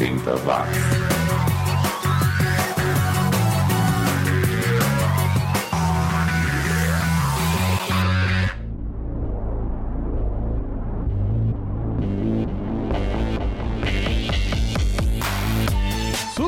80 watts.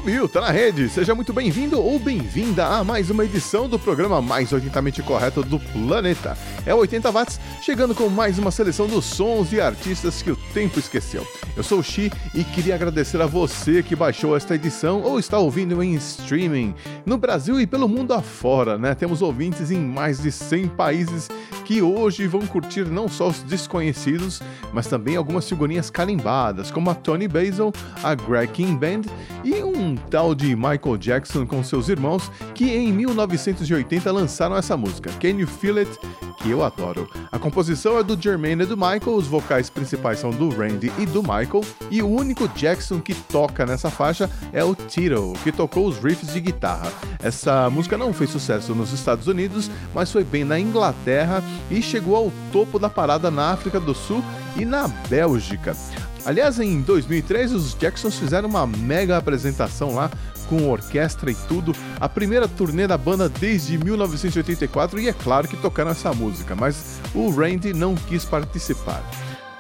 Subiu, tá na rede. Seja muito bem-vindo ou bem-vinda a mais uma edição do programa mais 80mente correto do planeta. É o 80 Watts, chegando com mais uma seleção dos sons e artistas que o tempo esqueceu. Eu sou o Xi e queria agradecer a você que baixou esta edição ou está ouvindo em streaming no Brasil e pelo mundo afora, né? Temos ouvintes em mais de 100 países que hoje vão curtir não só os desconhecidos, mas também algumas figurinhas carimbadas, como a Tony Basil, a Greg King Band e um tal de Michael Jackson com seus irmãos que em 1980 lançaram essa música, Can You Feel It? que eu adoro. A composição é do Jermaine e do Michael, os vocais principais são do Randy e do Michael, e o único Jackson que toca nessa faixa é o Tito, que tocou os riffs de guitarra. Essa música não fez sucesso nos Estados Unidos, mas foi bem na Inglaterra e chegou ao topo da parada na África do Sul e na Bélgica. Aliás, em 2003, os Jacksons fizeram uma mega apresentação lá com orquestra e tudo, a primeira turnê da banda desde 1984 e é claro que tocaram essa música, mas o Randy não quis participar.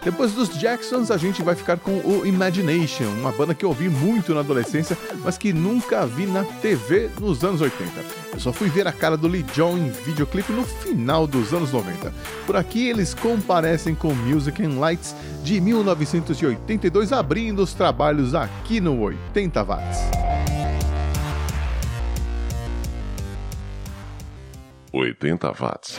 Depois dos Jacksons, a gente vai ficar com o Imagination, uma banda que eu ouvi muito na adolescência, mas que nunca vi na TV nos anos 80. Eu só fui ver a cara do Lee John em videoclipe no final dos anos 90. Por aqui eles comparecem com Music and Lights de 1982, abrindo os trabalhos aqui no 80 Watts. 80 watts.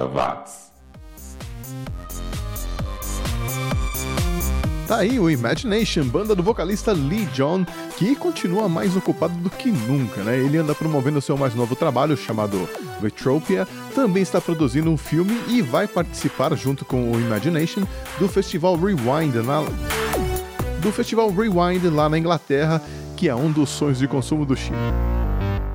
80 watts. Tá aí o Imagination, banda do vocalista Lee John, que continua mais ocupado do que nunca, né? Ele anda promovendo seu mais novo trabalho chamado Retropia, também está produzindo um filme e vai participar junto com o Imagination do festival Rewind na do festival Rewind lá na Inglaterra, que é um dos sonhos de consumo do Chile.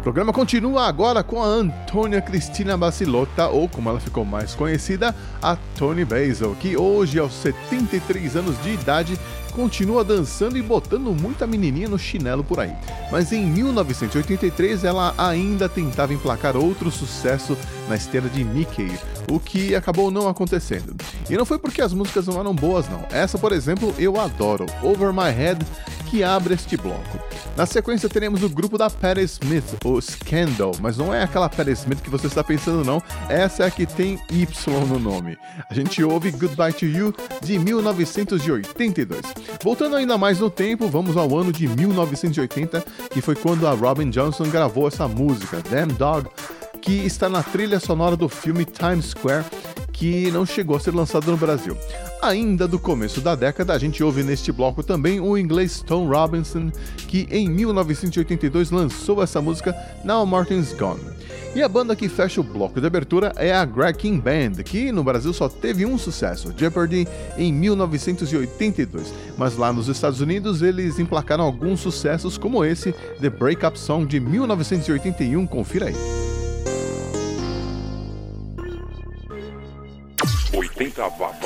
O programa continua agora com a Antônia Cristina Bacilota, ou como ela ficou mais conhecida, a Tony Basil, que hoje, aos 73 anos de idade, continua dançando e botando muita menininha no chinelo por aí. Mas em 1983 ela ainda tentava emplacar outro sucesso na esteira de Mickey, o que acabou não acontecendo. E não foi porque as músicas não eram boas não. Essa, por exemplo, eu adoro, Over My Head, que abre este bloco. Na sequência teremos o grupo da Patti Smith, o Scandal, mas não é aquela Patti Smith que você está pensando não, essa é a que tem Y no nome. A gente ouve Goodbye to You de 1982. Voltando ainda mais no tempo, vamos ao ano de 1980, que foi quando a Robin Johnson gravou essa música, Damn Dog, que está na trilha sonora do filme Times Square, que não chegou a ser lançado no Brasil. Ainda do começo da década, a gente ouve neste bloco também o inglês Tom Robinson, que em 1982 lançou essa música Now Martin's Gone. E a banda que fecha o bloco de abertura é a Greg King Band, que no Brasil só teve um sucesso, Jeopardy, em 1982. Mas lá nos Estados Unidos eles emplacaram alguns sucessos, como esse, The Breakup Song de 1981. Confira aí. 80 watts.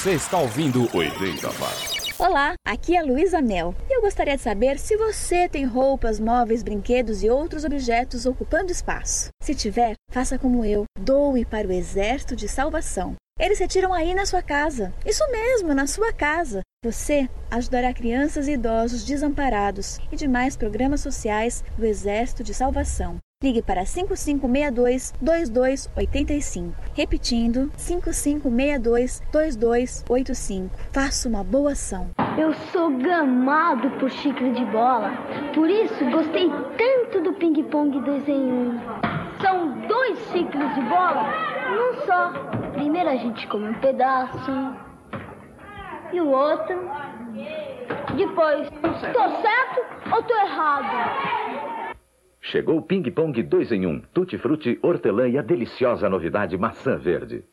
Você está ouvindo 80 Watts. Olá, aqui é Luísa Mel e eu gostaria de saber se você tem roupas, móveis, brinquedos e outros objetos ocupando espaço. Se tiver, faça como eu, doe para o Exército de Salvação. Eles retiram aí na sua casa. Isso mesmo, na sua casa. Você ajudará crianças e idosos desamparados e demais programas sociais do Exército de Salvação. Ligue para 5562-2285. Repetindo, 5562-2285. Faça uma boa ação. Eu sou gamado por xícara de bola, por isso gostei tanto do ping-pong 2 em 1. São dois xícaras de bola num só. Primeiro a gente come um pedaço e o outro. Depois, tô certo ou tô errado? Chegou o Ping Pong 2 em 1, Tutti Frutti, hortelã e a deliciosa novidade maçã verde.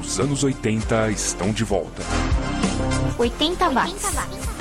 Os anos 80 estão de volta. 80 watts. watts.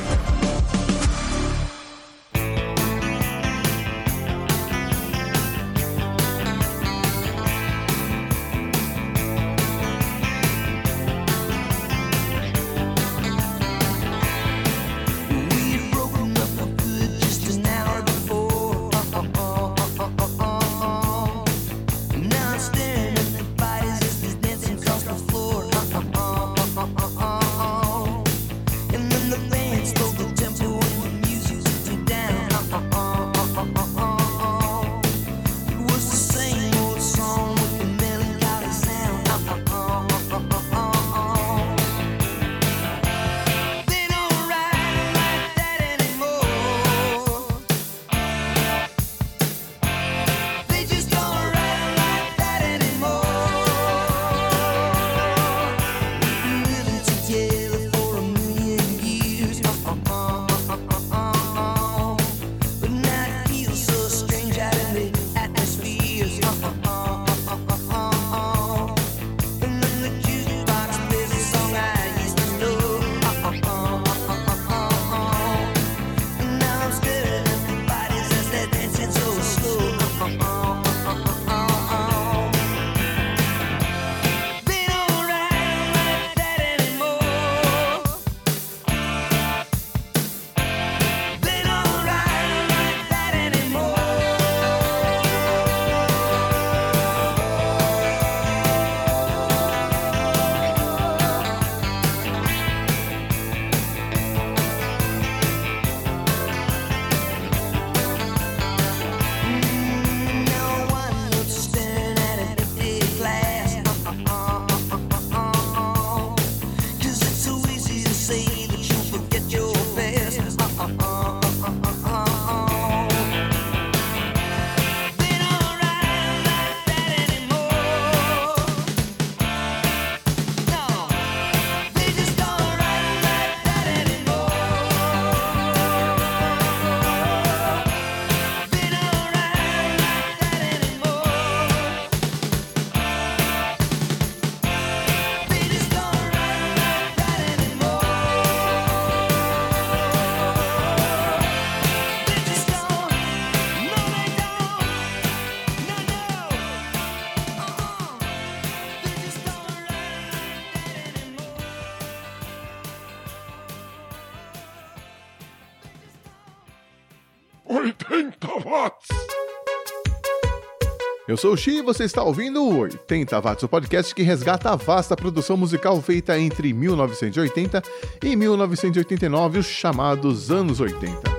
Eu sou o Xi e você está ouvindo o 80 Watts, o podcast que resgata a vasta produção musical feita entre 1980 e 1989, os chamados anos 80.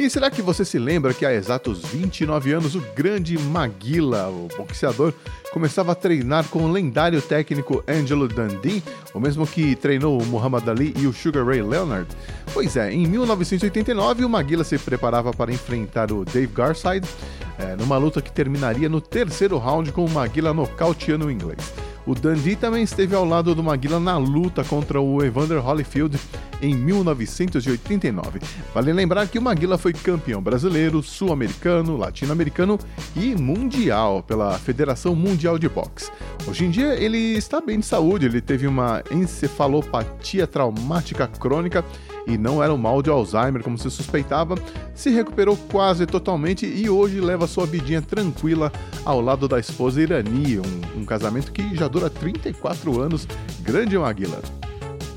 E será que você se lembra que há exatos 29 anos o grande Maguila, o boxeador, começava a treinar com o lendário técnico Angelo Dundee, o mesmo que treinou o Muhammad Ali e o Sugar Ray Leonard? Pois é, em 1989 o Maguila se preparava para enfrentar o Dave Garside é, numa luta que terminaria no terceiro round com o Maguila nocauteando o inglês. O Dundee também esteve ao lado do Maguila na luta contra o Evander Holyfield em 1989. Vale lembrar que o Maguila foi campeão brasileiro, sul-americano, latino-americano e mundial pela Federação Mundial de Boxe. Hoje em dia ele está bem de saúde, ele teve uma encefalopatia traumática crônica e não era um mal de Alzheimer como se suspeitava, se recuperou quase totalmente e hoje leva sua vidinha tranquila ao lado da esposa Irani, um, um casamento que já dura 34 anos. Grande Maguila.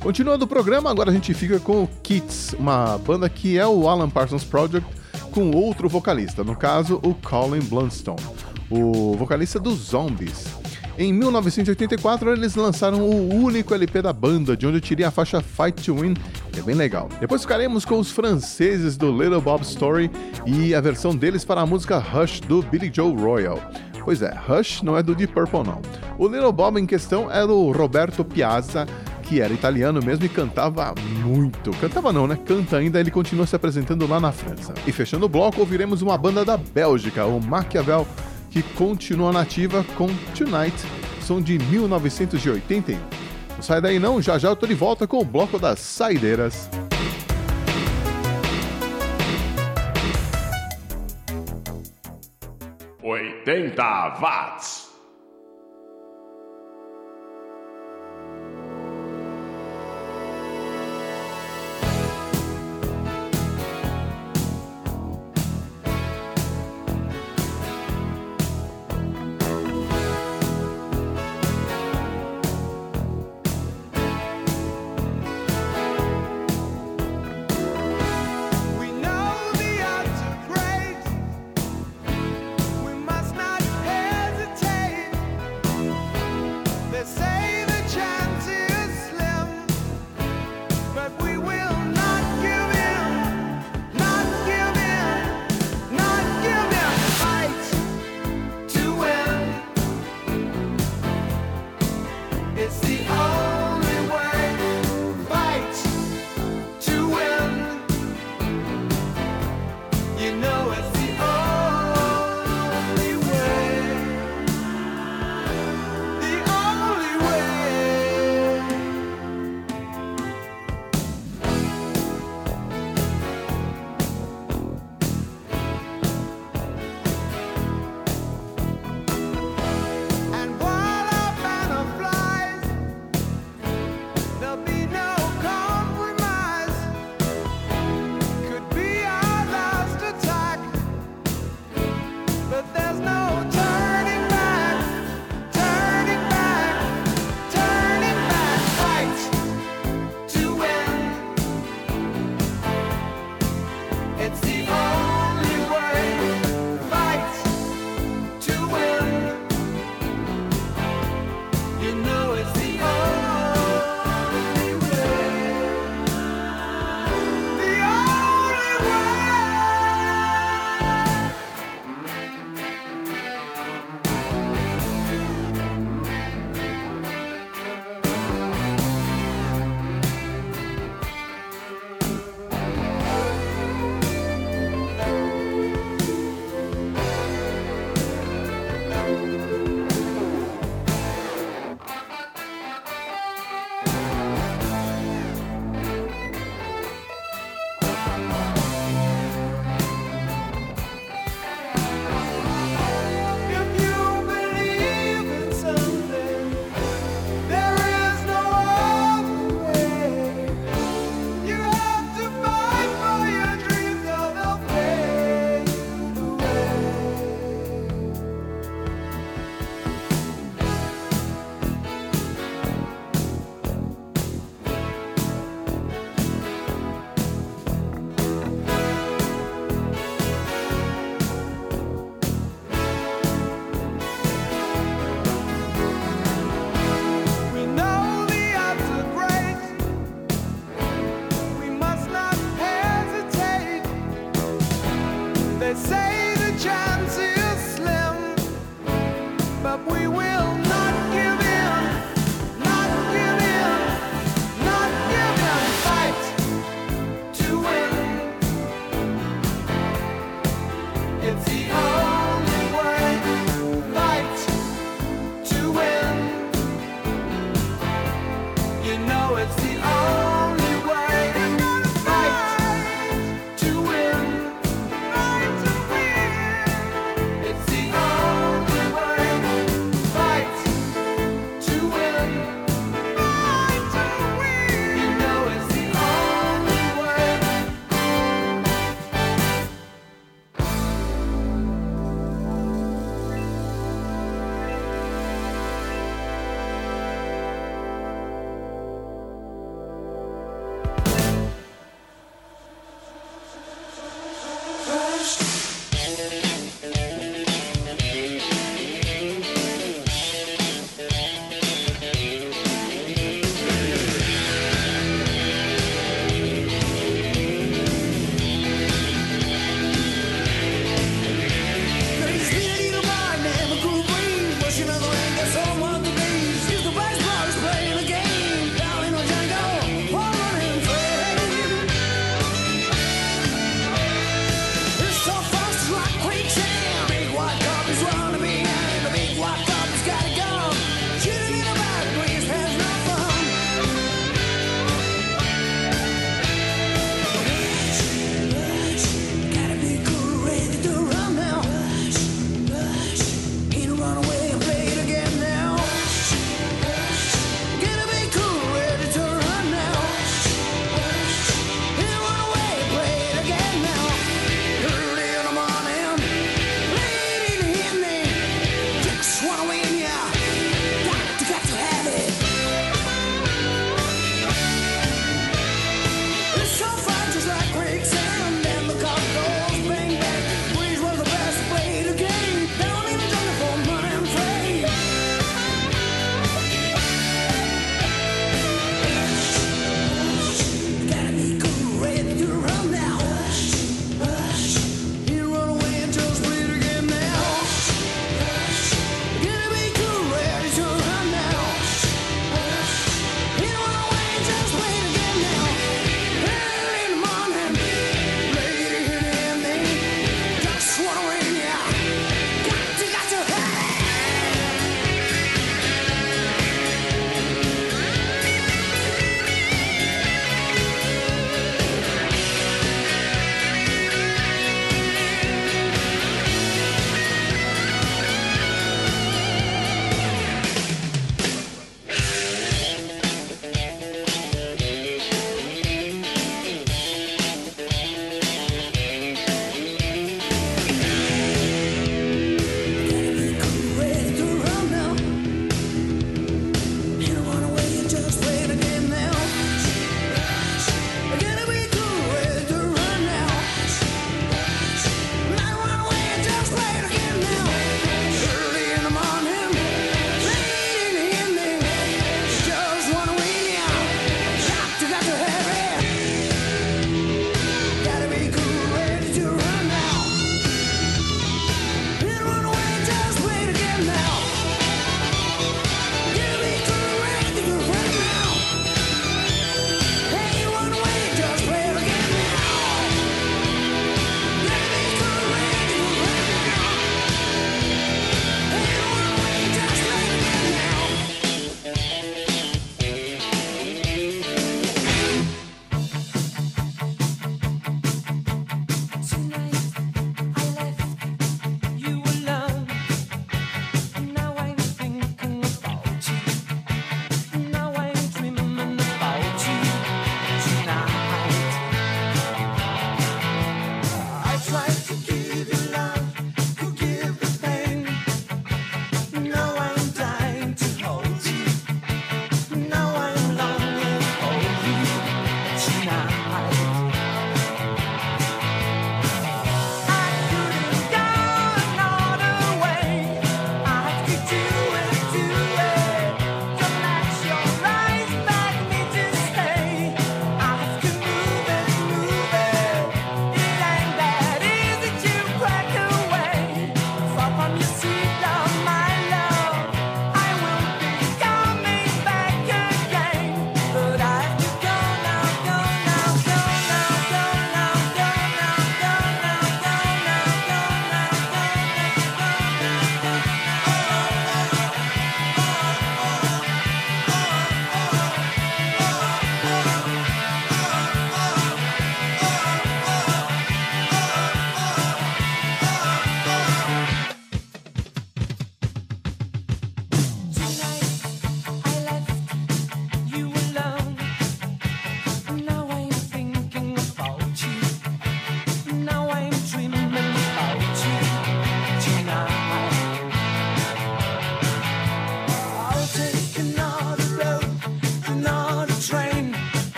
Continuando o programa, agora a gente fica com o Kids, uma banda que é o Alan Parsons Project com outro vocalista, no caso o Colin Blunstone, o vocalista dos Zombies. Em 1984, eles lançaram o único LP da banda, de onde eu tirei a faixa Fight to Win, que é bem legal. Depois ficaremos com os franceses do Little Bob Story e a versão deles para a música Rush do Billy Joe Royal. Pois é, Rush não é do Deep Purple não. O Little Bob em questão era o Roberto Piazza, que era italiano mesmo e cantava muito. Cantava não, né? Canta ainda, ele continua se apresentando lá na França. E fechando o bloco, ouviremos uma banda da Bélgica, o Machiavel, que continua nativa com Tonight, som de 1981. Não sai daí não, já já eu tô de volta com o bloco das saideiras. Oitenta watts.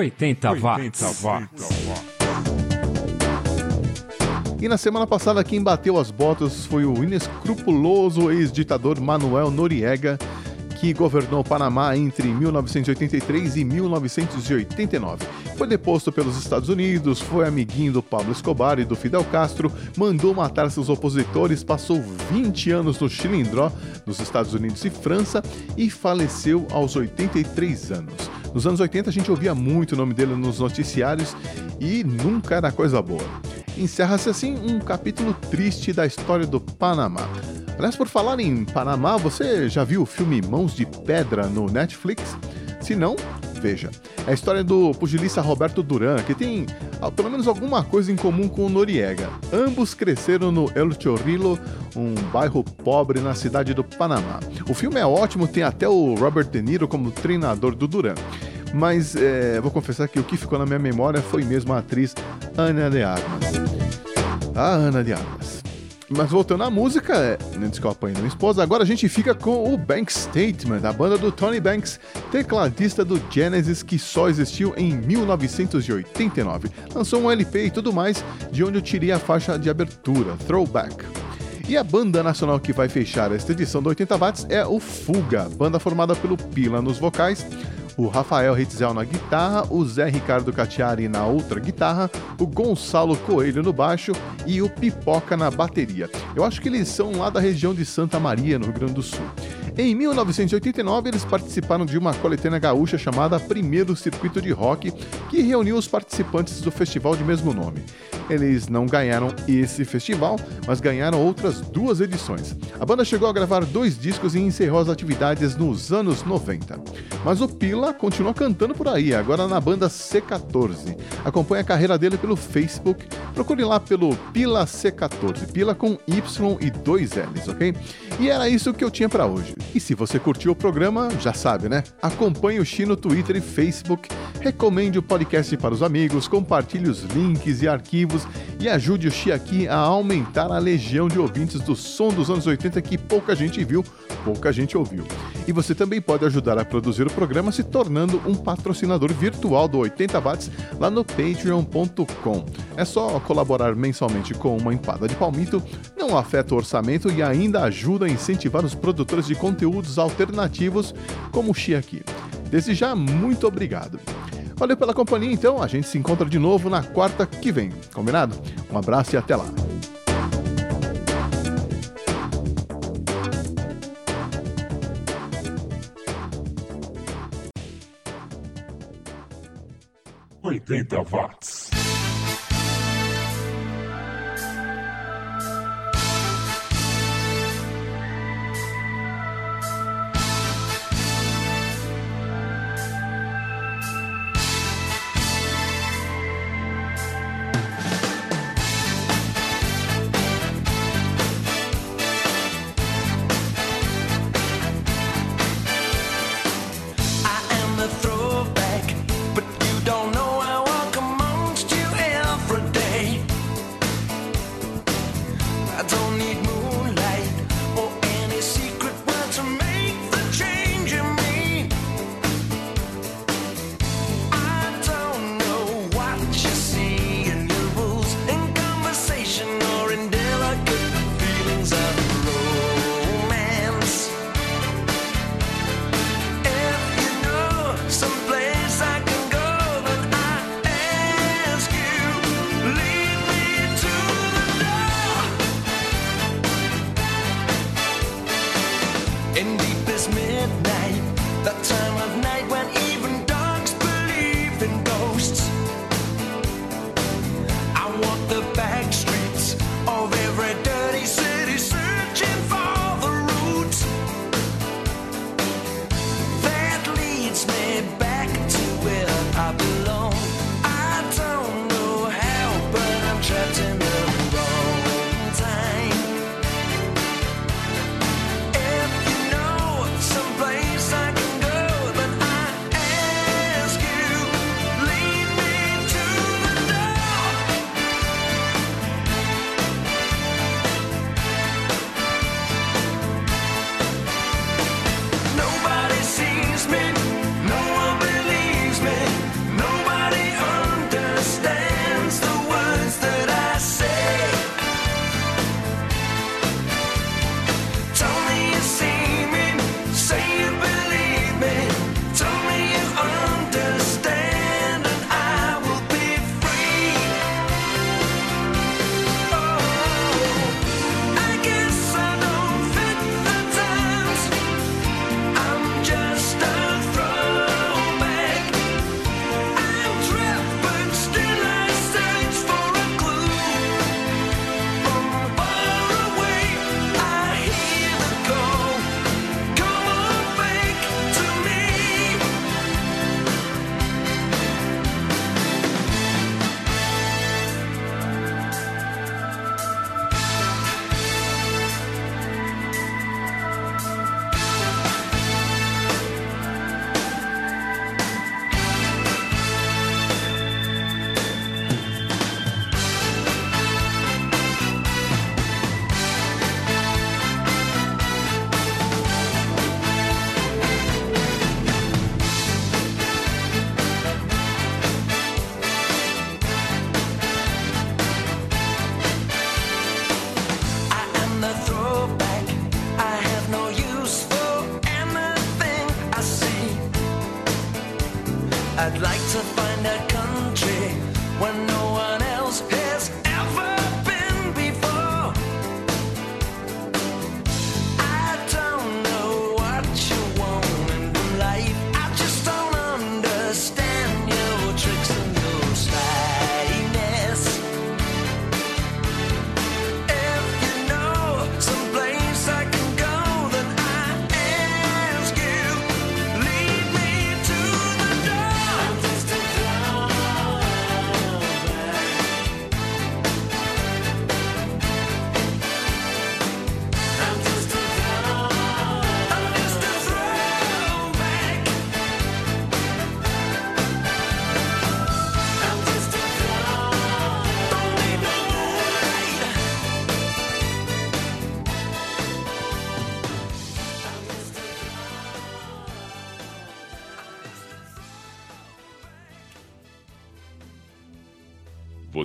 80 watts. E na semana passada quem bateu as botas foi o inescrupuloso ex-ditador Manuel Noriega, que governou o Panamá entre 1983 e 1989. Foi deposto pelos Estados Unidos, foi amiguinho do Pablo Escobar e do Fidel Castro, mandou matar seus opositores, passou 20 anos no Chilindró, nos Estados Unidos e França, e faleceu aos 83 anos. Nos anos 80 a gente ouvia muito o nome dele nos noticiários e nunca era coisa boa. Encerra-se assim um capítulo triste da história do Panamá. Aliás, por falar em Panamá, você já viu o filme Mãos de Pedra no Netflix? Se não, veja. É a história do pugilista Roberto Duran, que tem pelo menos alguma coisa em comum com o Noriega. Ambos cresceram no El Chorrillo, um bairro pobre na cidade do Panamá. O filme é ótimo, tem até o Robert De Niro como treinador do Duran. Mas é, vou confessar que o que ficou na minha memória foi mesmo a atriz Ana de Armas. A Ana de Armas. Mas voltando à música, antes que eu apanhe minha esposa, agora a gente fica com o Bank Statement, a banda do Tony Banks, tecladista do Genesis que só existiu em 1989. Lançou um LP e tudo mais, de onde eu tirei a faixa de abertura, Throwback. E a banda nacional que vai fechar esta edição do 80 Watts é o Fuga, banda formada pelo Pila nos vocais, o Rafael Ritzel na guitarra, o Zé Ricardo Catiari na outra guitarra, o Gonçalo Coelho no baixo e o Pipoca na bateria. Eu acho que eles são lá da região de Santa Maria, no Rio Grande do Sul. Em 1989, eles participaram de uma coletânea gaúcha chamada Primeiro Circuito de Rock, que reuniu os participantes do festival de mesmo nome. Eles não ganharam esse festival, mas ganharam outras duas edições. A banda chegou a gravar dois discos e encerrou as atividades nos anos 90. Mas o Pila continuou cantando por aí, agora na banda C14. Acompanhe a carreira dele pelo Facebook, procure lá pelo Pila C14, Pila com Y e dois L's, ok? E era isso que eu tinha para hoje. E se você curtiu o programa, já sabe, né? Acompanhe o Xi no Twitter e Facebook, recomende o podcast para os amigos, compartilhe os links e arquivos e ajude o Xi aqui a aumentar a legião de ouvintes do som dos anos 80 que pouca gente viu, pouca gente ouviu. E você também pode ajudar a produzir o programa se tornando um patrocinador virtual do 80 Watts lá no patreon.com. É só colaborar mensalmente com uma empada de palmito, não afeta o orçamento e ainda ajuda a incentivar os produtores de conteúdos alternativos como o Xi aqui. Desde já, muito obrigado. Valeu pela companhia, então. A gente se encontra de novo na quarta que vem. Combinado? Um abraço e até lá. Oitenta watts. Deepest midnight, that time of night when